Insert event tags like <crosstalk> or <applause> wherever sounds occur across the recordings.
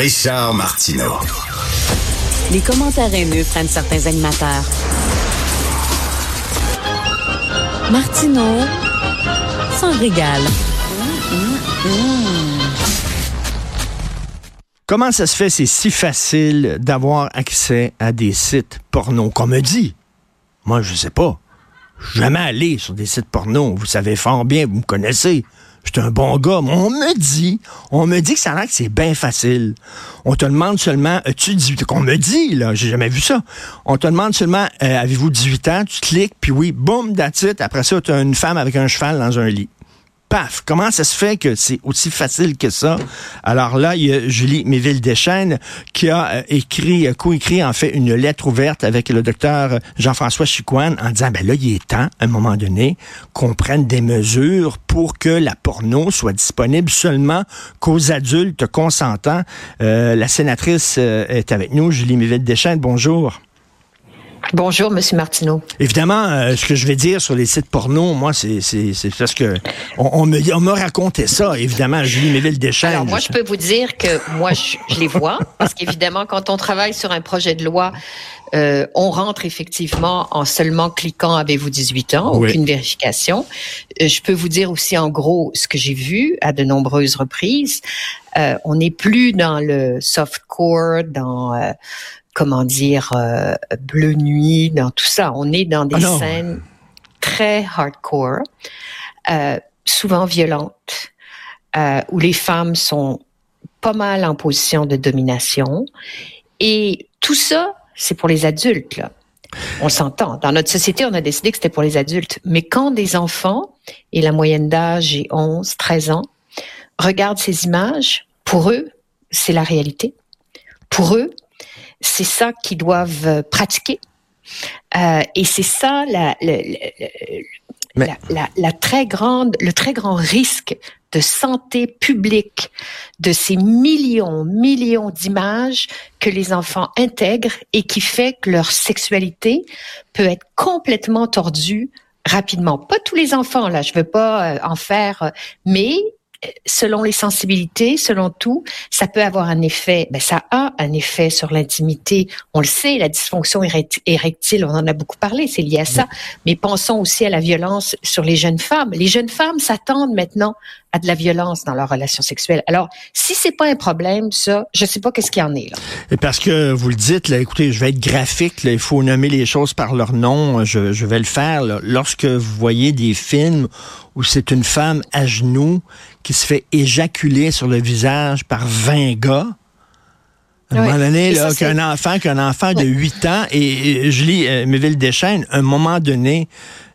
Richard Martineau. Les commentaires haineux prennent certains animateurs. Martineau s'en régale. Comment ça se fait, c'est si facile d'avoir accès à des sites porno? Qu'on me dit. Moi, je sais pas. Je suis jamais allé sur des sites porno. Vous savez fort bien, vous me connaissez. Je suis un bon gars. Mais on me dit, on me dit que ça a que c'est bien facile. On te demande seulement, as-tu 18 ans? Qu'on me dit, là, j'ai jamais vu ça. On te demande seulement, euh, avez-vous 18 ans? Tu cliques, puis oui, boum, that's. Après ça, tu as une femme avec un cheval dans un lit paf, comment ça se fait que c'est aussi facile que ça? Alors là, il y a Julie Méville-Deschênes qui a euh, écrit, euh, co-écrit en fait une lettre ouverte avec le docteur Jean-François Chicoine en disant, ben là, il est temps, à un moment donné, qu'on prenne des mesures pour que la porno soit disponible seulement qu'aux adultes consentants. Euh, la sénatrice est avec nous, Julie Méville-Deschênes, bonjour. Bonjour, Monsieur Martineau. Évidemment, euh, ce que je vais dire sur les sites porno, moi, c'est parce que on, on me on m'a raconté ça. Évidemment, Julie Méville Deschênes. Alors moi, je peux vous dire que moi, je, je les vois parce qu'évidemment, quand on travaille sur un projet de loi, euh, on rentre effectivement en seulement cliquant avez-vous 18 ans, aucune vérification. Euh, je peux vous dire aussi en gros ce que j'ai vu à de nombreuses reprises. Euh, on n'est plus dans le softcore, dans euh, comment dire, euh, Bleu Nuit, dans tout ça. On est dans des Ah scènes très hardcore, euh, souvent violentes, euh, où les femmes sont pas mal en position de domination. Et tout ça, c'est pour les adultes. Là. On s'entend. Dans notre société, on a décidé que c'était pour les adultes. Mais quand des enfants, et la moyenne d'âge est 11, 13 ans, regardent ces images, pour eux, c'est la réalité. Pour eux, c'est ça qu'ils doivent euh, pratiquer. Euh, et c'est ça la, la, la, la, la- très grande, le très grand risque de santé publique de ces millions, millions d'images que les enfants intègrent et qui fait que leur sexualité peut être complètement tordue rapidement. Pas tous les enfants, là, je veux pas euh, en faire, euh, mais selon les sensibilités, selon tout, ça peut avoir un effet, ben ça a un effet sur l'intimité. On le sait, la dysfonction érect- érectile, on en a beaucoup parlé, c'est lié à ça. Mais pensons aussi à la violence sur les jeunes femmes. Les jeunes femmes s'attendent maintenant à de la violence dans leurs relations sexuelles. Alors, si c'est pas un problème, ça, je sais pas qu'est-ce qu'il y en est là. Et parce que vous le dites, là, écoutez, je vais être graphique, là, il faut nommer les choses par leur nom, je, je vais le faire. là. Lorsque vous voyez des films où c'est une femme à genoux qui se fait éjaculer sur le visage par 20 gars, à un moment donné, qu'un enfant, qu'un enfant de Ouais. 8 ans, et, et je lis euh, Méville Deschênes, à un moment donné,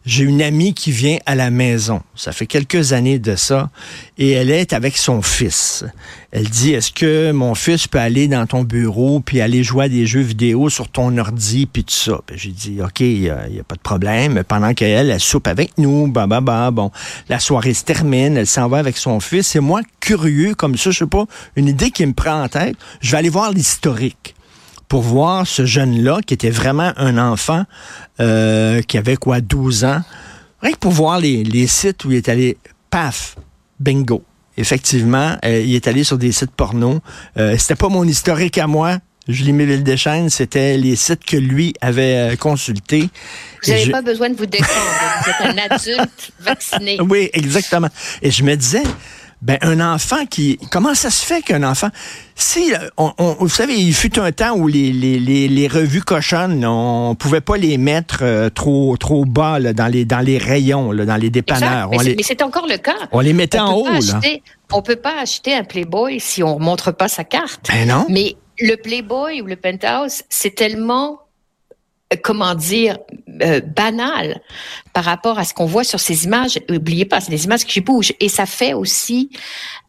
j'ai une amie qui vient à la maison. Ça fait quelques années de ça. Et elle est avec son fils. Elle dit, est-ce que mon fils peut aller dans ton bureau puis aller jouer à des jeux vidéo sur ton ordi puis tout ça? Puis j'ai dit, OK, il n'y a pas de problème. Pendant qu'elle, elle soupe avec nous, bah, bah, bah, bon. La soirée se termine, elle s'en va avec son fils. Et moi, curieux comme ça, je sais pas, une idée qui me prend en tête, je vais aller voir l'historique pour voir ce jeune-là qui était vraiment un enfant euh, qui avait quoi, 12 ans. Rien que pour voir les, les sites où il est allé, paf, bingo. Effectivement, euh, il est allé sur des sites porno. Euh, c'était pas mon historique à moi. Julie Méville Deschênes, c'était les sites que lui avait consultés. Vous n'avez je- pas besoin de vous défendre. Vous êtes un adulte vacciné. Oui, exactement. Et je me disais, ben un enfant qui, comment ça se fait qu'un enfant, si, euh, on, on- vous savez, il fut un temps où les, les, les, les revues cochonnes, on pouvait pas les mettre euh, trop trop bas là, dans les dans les rayons, là, dans les dépanneurs. Exact. Mais c'est- encore le cas. on les mettait en haut pas là. acheter, on peut pas acheter un Playboy si on montre pas sa carte. Ben non. Mais le Playboy ou le Penthouse, c'est tellement euh, comment dire euh, banal par rapport à ce qu'on voit sur ces images. N'oubliez pas, c'est des images qui bougent et ça fait aussi,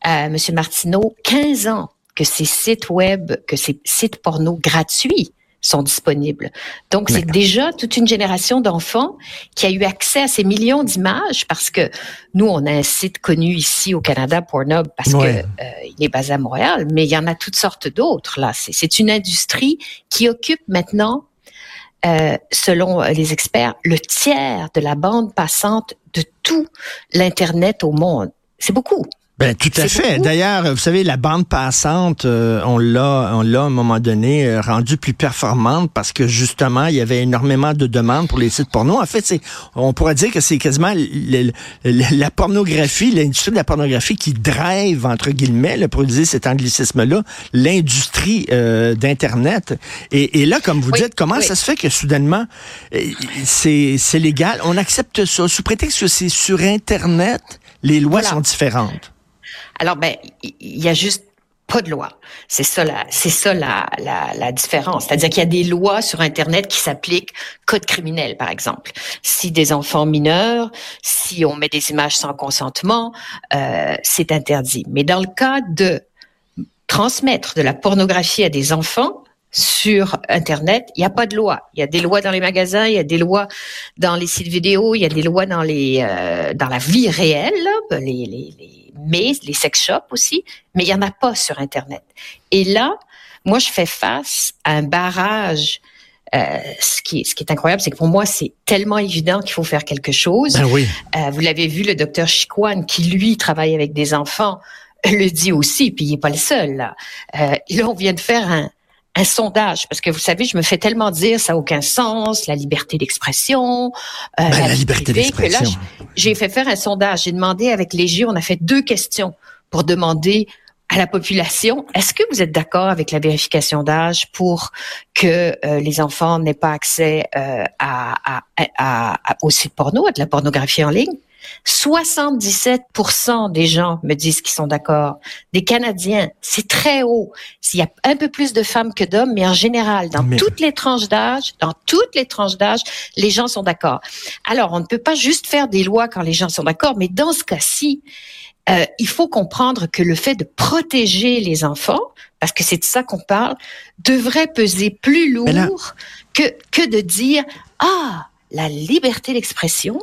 euh, Monsieur Martineau, 15 ans que ces sites web, que ces sites porno gratuits sont disponibles. Donc, c'est déjà toute une génération d'enfants qui a eu accès à ces millions d'images parce que nous, on a un site connu ici au Canada, Pornhub, parce Ouais. que euh, il est basé à Montréal, mais il y en a toutes sortes d'autres là. C'est- C'est une industrie qui occupe maintenant, euh, selon euh, les experts, le tiers de la bande passante de tout l'internet au monde. C'est beaucoup. Ben, tout à fait. D'ailleurs, vous savez, la bande passante, euh, on l'a, on l'a à un moment donné euh, rendue plus performante parce que justement, il y avait énormément de demandes pour les sites porno. En fait, c'est, on pourrait dire que c'est quasiment la pornographie, l'industrie de la pornographie qui drive entre guillemets, le pour utiliser cet anglicisme-là, l'industrie euh, d'internet. Et, et, là, comme vous dites, comment ça se fait que soudainement c'est, c'est légal, on accepte ça sous prétexte que c'est sur Internet, les lois sont différentes. Alors, ben, il y a juste pas de loi. C'est ça la, c'est ça la, la, la différence. C'est-à-dire qu'il y a des lois sur Internet qui s'appliquent code criminel, par exemple. Si des enfants mineurs, si on met des images sans consentement, euh, c'est interdit. Mais dans le cas de transmettre de la pornographie à des enfants, sur Internet, il n'y a pas de loi. Il y a des lois dans les magasins, il y a des lois dans les sites vidéo, il y a des lois dans les euh, dans la vie réelle, les, les, les mais les sex shops aussi, mais il y en a pas sur Internet. Et là, moi, je fais face à un barrage. Euh, ce, qui, ce qui est incroyable, c'est que pour moi, c'est tellement évident qu'il faut faire quelque chose. Ben oui. Euh, vous l'avez vu, le docteur Chiquan, qui lui travaille avec des enfants, le dit aussi, puis il n'est pas le seul. Là. Euh, là, on vient de faire un, un sondage, parce que vous savez, je me fais tellement dire ça n'a aucun sens, la liberté d'expression, euh, ben, la, liberté d'expression. J'ai fait faire un sondage. J'ai demandé avec Léger, on a fait deux questions pour demander à la population, est-ce que vous êtes d'accord avec la vérification d'âge pour que euh, les enfants n'aient pas accès euh, à, à, à, à, aux sites porno, à de la pornographie en ligne? 77% des gens me disent qu'ils sont d'accord. Des Canadiens, c'est très haut. S'il y a un peu plus de femmes que d'hommes, mais en général, dans toutes les tranches d'âge, dans toutes les tranches d'âge, les gens sont d'accord. Alors, on ne peut pas juste faire des lois quand les gens sont d'accord, mais dans ce cas-ci, euh, il faut comprendre que le fait de protéger les enfants, parce que c'est de ça qu'on parle, devrait peser plus lourd que, que de dire, ah, la liberté d'expression,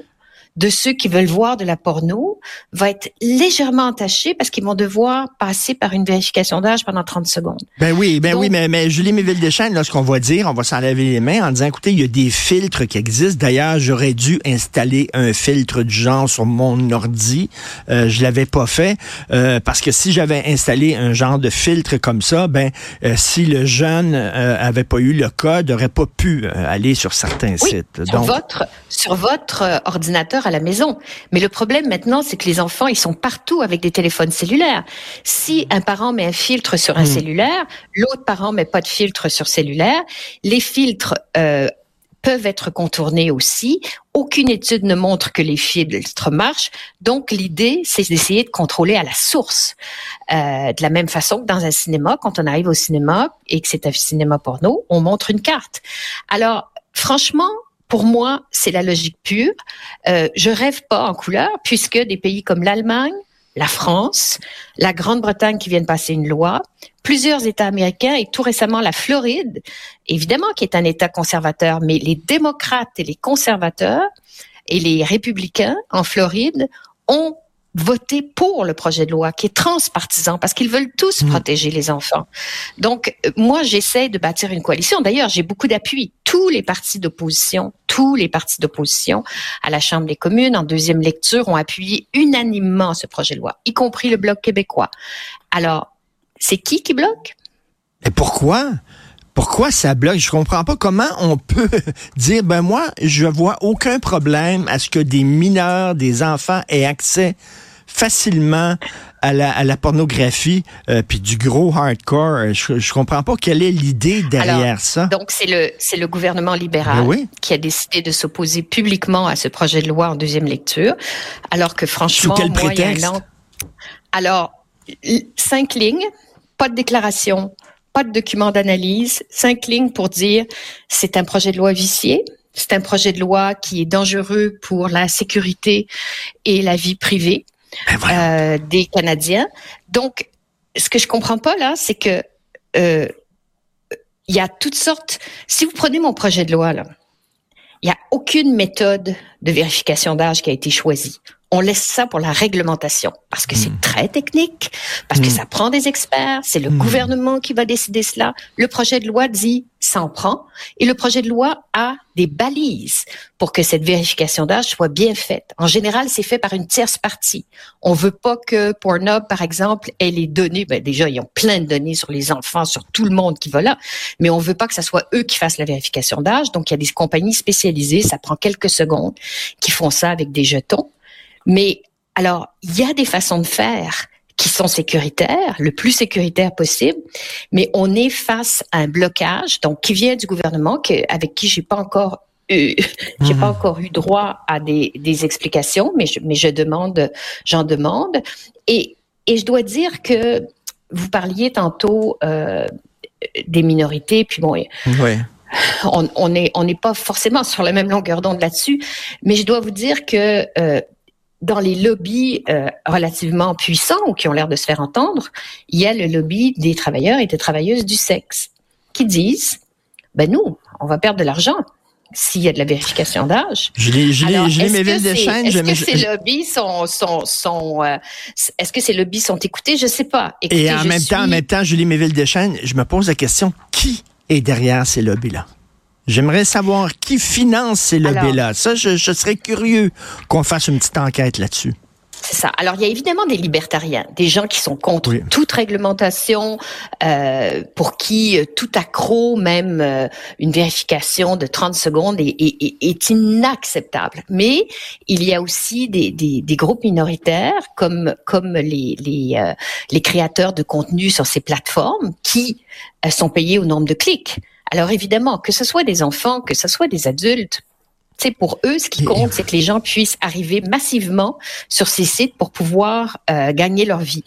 de ceux qui veulent voir de la porno va être légèrement entaché parce qu'ils vont devoir passer par une vérification d'âge pendant 30 secondes. Ben oui, ben oui, mais, mais Julie Méville-Deschênes, là, ce qu'on va dire, on va s'en laver les mains en disant, écoutez, il y a des filtres qui existent. D'ailleurs, j'aurais dû installer un filtre du genre sur mon ordi. Euh, je l'avais pas fait euh, parce que si j'avais installé un genre de filtre comme ça, ben euh, si le jeune euh, avait pas eu le code, aurait pas pu euh, aller sur certains sites. Sur votre sur votre ordinateur à la maison. Mais le problème maintenant, c'est que les enfants, ils sont partout avec des téléphones cellulaires. Si un parent met un filtre sur un hmm. cellulaire, l'autre parent met pas de filtre sur cellulaire, les filtres euh, peuvent être contournés aussi. Aucune étude ne montre que les filtres marchent. Donc, l'idée, c'est d'essayer de contrôler à la source. Euh, de la même façon que dans un cinéma, quand on arrive au cinéma et que c'est un cinéma porno, on montre une carte. Alors, franchement, pour moi, c'est la logique pure. Euh, je rêve pas en couleur, puisque des pays comme l'Allemagne, la France, la Grande-Bretagne qui viennent passer une loi, plusieurs États américains et tout récemment la Floride, évidemment qui est un État conservateur, mais les démocrates et les conservateurs et les républicains en Floride ont voter pour le projet de loi qui est transpartisan parce qu'ils veulent tous mmh. protéger les enfants. Donc, euh, moi, j'essaie de bâtir une coalition. D'ailleurs, j'ai beaucoup d'appui. Tous les partis d'opposition, tous les partis d'opposition à la Chambre des communes en deuxième lecture ont appuyé unanimement ce projet de loi, y compris le Bloc québécois. Alors, c'est qui qui bloque? Et pourquoi? Pourquoi ça bloque? Je comprends pas comment on peut <laughs> dire, ben moi, je vois aucun problème à ce que des mineurs, des enfants aient accès facilement à la, à la pornographie, euh, puis du gros hardcore. Je, je comprends pas quelle est l'idée derrière ça. Donc c'est le c'est le gouvernement libéral ben qui a décidé de s'opposer publiquement à ce projet de loi en deuxième lecture, alors que franchement, Sous quel prétexte? Alors cinq lignes, pas de déclaration, pas de document d'analyse, cinq lignes pour dire c'est un projet de loi vicié, c'est un projet de loi qui est dangereux pour la sécurité et la vie privée euh, des Canadiens. Donc, ce que je comprends pas là, c'est que euh, il y a toutes sortes. Si vous prenez mon projet de loi là, il y a aucune méthode de vérification d'âge qui a été choisie. On laisse ça pour la réglementation parce que c'est hmm. très technique, parce que hmm. ça prend des experts, c'est le hmm. gouvernement qui va décider cela. Le projet de loi dit s'en prend et le projet de loi a des balises pour que cette vérification d'âge soit bien faite. En général, c'est fait par une tierce partie. On veut pas que Pornhub, par exemple, ait les données. Ben déjà, ils ont plein de données sur les enfants, sur tout le monde qui va là, mais on veut pas que ce soit eux qui fassent la vérification d'âge. Donc, il y a des compagnies spécialisées, ça prend quelques secondes, qui font ça avec des jetons. Mais alors, il y a des façons de faire qui sont sécuritaires, le plus sécuritaire possible, mais on est face à un blocage, donc qui vient du gouvernement, que, avec qui j'ai pas encore eu, <laughs> j'ai pas mhm. encore eu droit à des, des explications, mais je, mais je demande, j'en demande, et et je dois dire que vous parliez tantôt euh, des minorités, puis bon, oui. on, on est on n'est pas forcément sur la même longueur d'onde là-dessus, mais je dois vous dire que euh, dans les lobbies euh, relativement puissants ou qui ont l'air de se faire entendre, il y a le lobby des travailleurs et des travailleuses du sexe qui disent, ben nous, on va perdre de l'argent s'il y a de la vérification d'âge. Julie, Julie, Julie Méville-Deschênes... Est-ce que ces lobbies sont... sont, sont euh, est-ce que ces lobbies sont écoutés? Je sais pas. et en même temps, en même temps, Julie Méville-Deschênes, je me pose la question, qui est derrière ces lobbies-là? J'aimerais savoir qui finance ces lobbies-là. Ça, je, serais curieux qu'on fasse une petite enquête là-dessus. C'est ça. Alors, il y a évidemment des libertariens, des gens qui sont contre toute réglementation, euh, pour qui euh, tout accro, même euh, une vérification de 30 secondes, est, est, inacceptable. Mais il y a aussi des, des, des groupes minoritaires, comme, comme les, les, les créateurs de contenu sur ces plateformes, qui sont payés au nombre de clics. Alors évidemment, que ce soit des enfants, que ce soit des adultes, c'est pour eux, ce qui compte, c'est que les gens puissent arriver massivement sur ces sites pour pouvoir euh, gagner leur vie.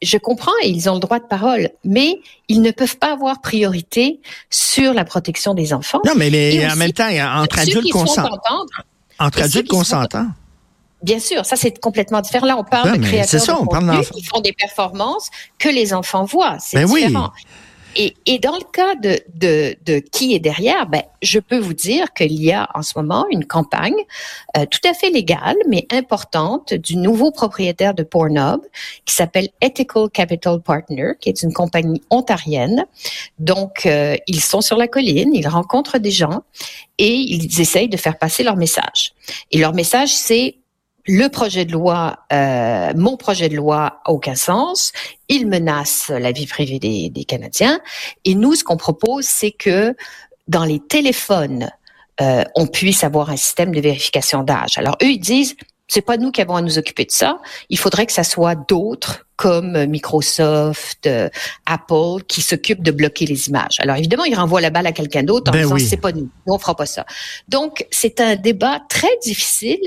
Je comprends et ils ont le droit de parole, mais ils ne peuvent pas avoir priorité sur la protection des enfants. Non, mais, en même temps, entre adultes consentants. Entre adultes consentants. Bien sûr, ça c'est complètement différent. Là, on parle de créateurs ça, de qui font des performances que les enfants voient. C'est ben différent. Oui. Et, et, dans le cas de, de, de, qui est derrière, ben, je peux vous dire qu'il y a en ce moment une campagne euh, tout à fait légale, mais importante, du nouveau propriétaire de Pornhub, qui s'appelle Ethical Capital Partner, qui est une compagnie ontarienne. Donc, euh, ils sont sur la colline, ils rencontrent des gens et ils essayent de faire passer leur message. Et leur message, c'est le projet de loi, euh, mon projet de loi a aucun sens. Il menace la vie privée des, des Canadiens. Et nous, ce qu'on propose, c'est que dans les téléphones, euh, on puisse avoir un système de vérification d'âge. Alors eux, ils disent, c'est pas nous qui avons à nous occuper de ça. Il faudrait que ça soit d'autres comme Microsoft, euh, Apple, qui s'occupent de bloquer les images. Alors évidemment, ils renvoient la balle à quelqu'un d'autre en ben disant c'est pas nous, nous on fera pas ça. Donc c'est un débat très difficile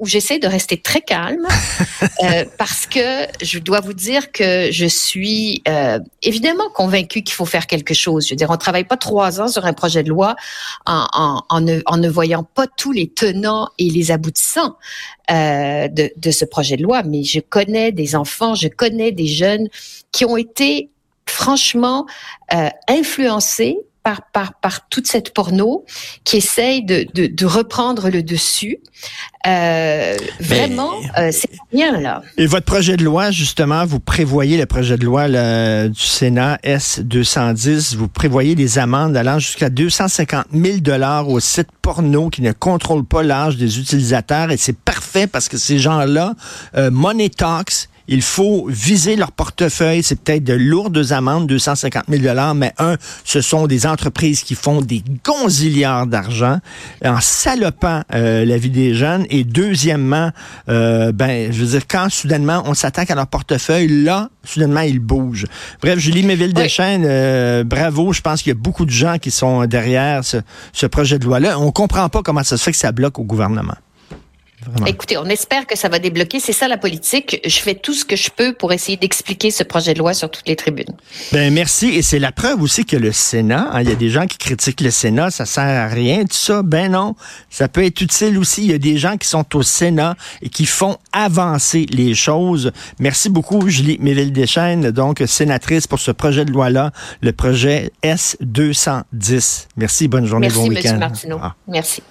où j'essaie de rester très calme <laughs> euh, parce que je dois vous dire que je suis euh, évidemment convaincue qu'il faut faire quelque chose. Je veux dire, on travaille pas trois ans sur un projet de loi en, en, en, ne, en ne, voyant pas tous les tenants et les aboutissants euh, de, de ce projet de loi. Mais je connais des enfants, je connais des jeunes qui ont été franchement euh, influencés par, par, par toute cette porno qui essaye de, de, de reprendre le dessus. Euh, vraiment, euh, c'est bien là. Et votre projet de loi, justement, vous prévoyez le projet de loi du Sénat S-210, vous prévoyez des amendes allant jusqu'à 250 000 dollars aux sites porno qui ne contrôlent pas l'âge des utilisateurs. Et c'est parfait parce que ces gens-là, euh, Money Talks, il faut viser leur portefeuille. C'est peut-être de lourdes amendes, 250 000 dollars, mais un, ce sont des entreprises qui font des gonzillards d'argent en salopant euh, la vie des jeunes. Et deuxièmement, euh, ben, je veux dire, quand soudainement on s'attaque à leur portefeuille, là, soudainement, ils bougent. Bref, Julie Méville-Deschênes, euh, bravo. Je pense qu'il y a beaucoup de gens qui sont derrière ce, ce projet de loi-là. On comprend pas comment ça se fait que ça bloque au gouvernement. Écoutez, on espère que ça va débloquer. C'est ça la politique. Je fais tout ce que je peux pour essayer d'expliquer ce projet de loi sur toutes les tribunes. Ben merci. Et c'est la preuve aussi que le Sénat, hein, il y a des gens qui critiquent le Sénat, ça sert à rien, tout ça. Ben non, ça peut être utile aussi. Il y a des gens qui sont au Sénat et qui font avancer les choses. Merci beaucoup, Julie Méville-Deschênes, donc sénatrice pour ce projet de loi-là, le projet S210. Merci, bonne journée, bon week-end. Merci, Martineau. Ah. Merci.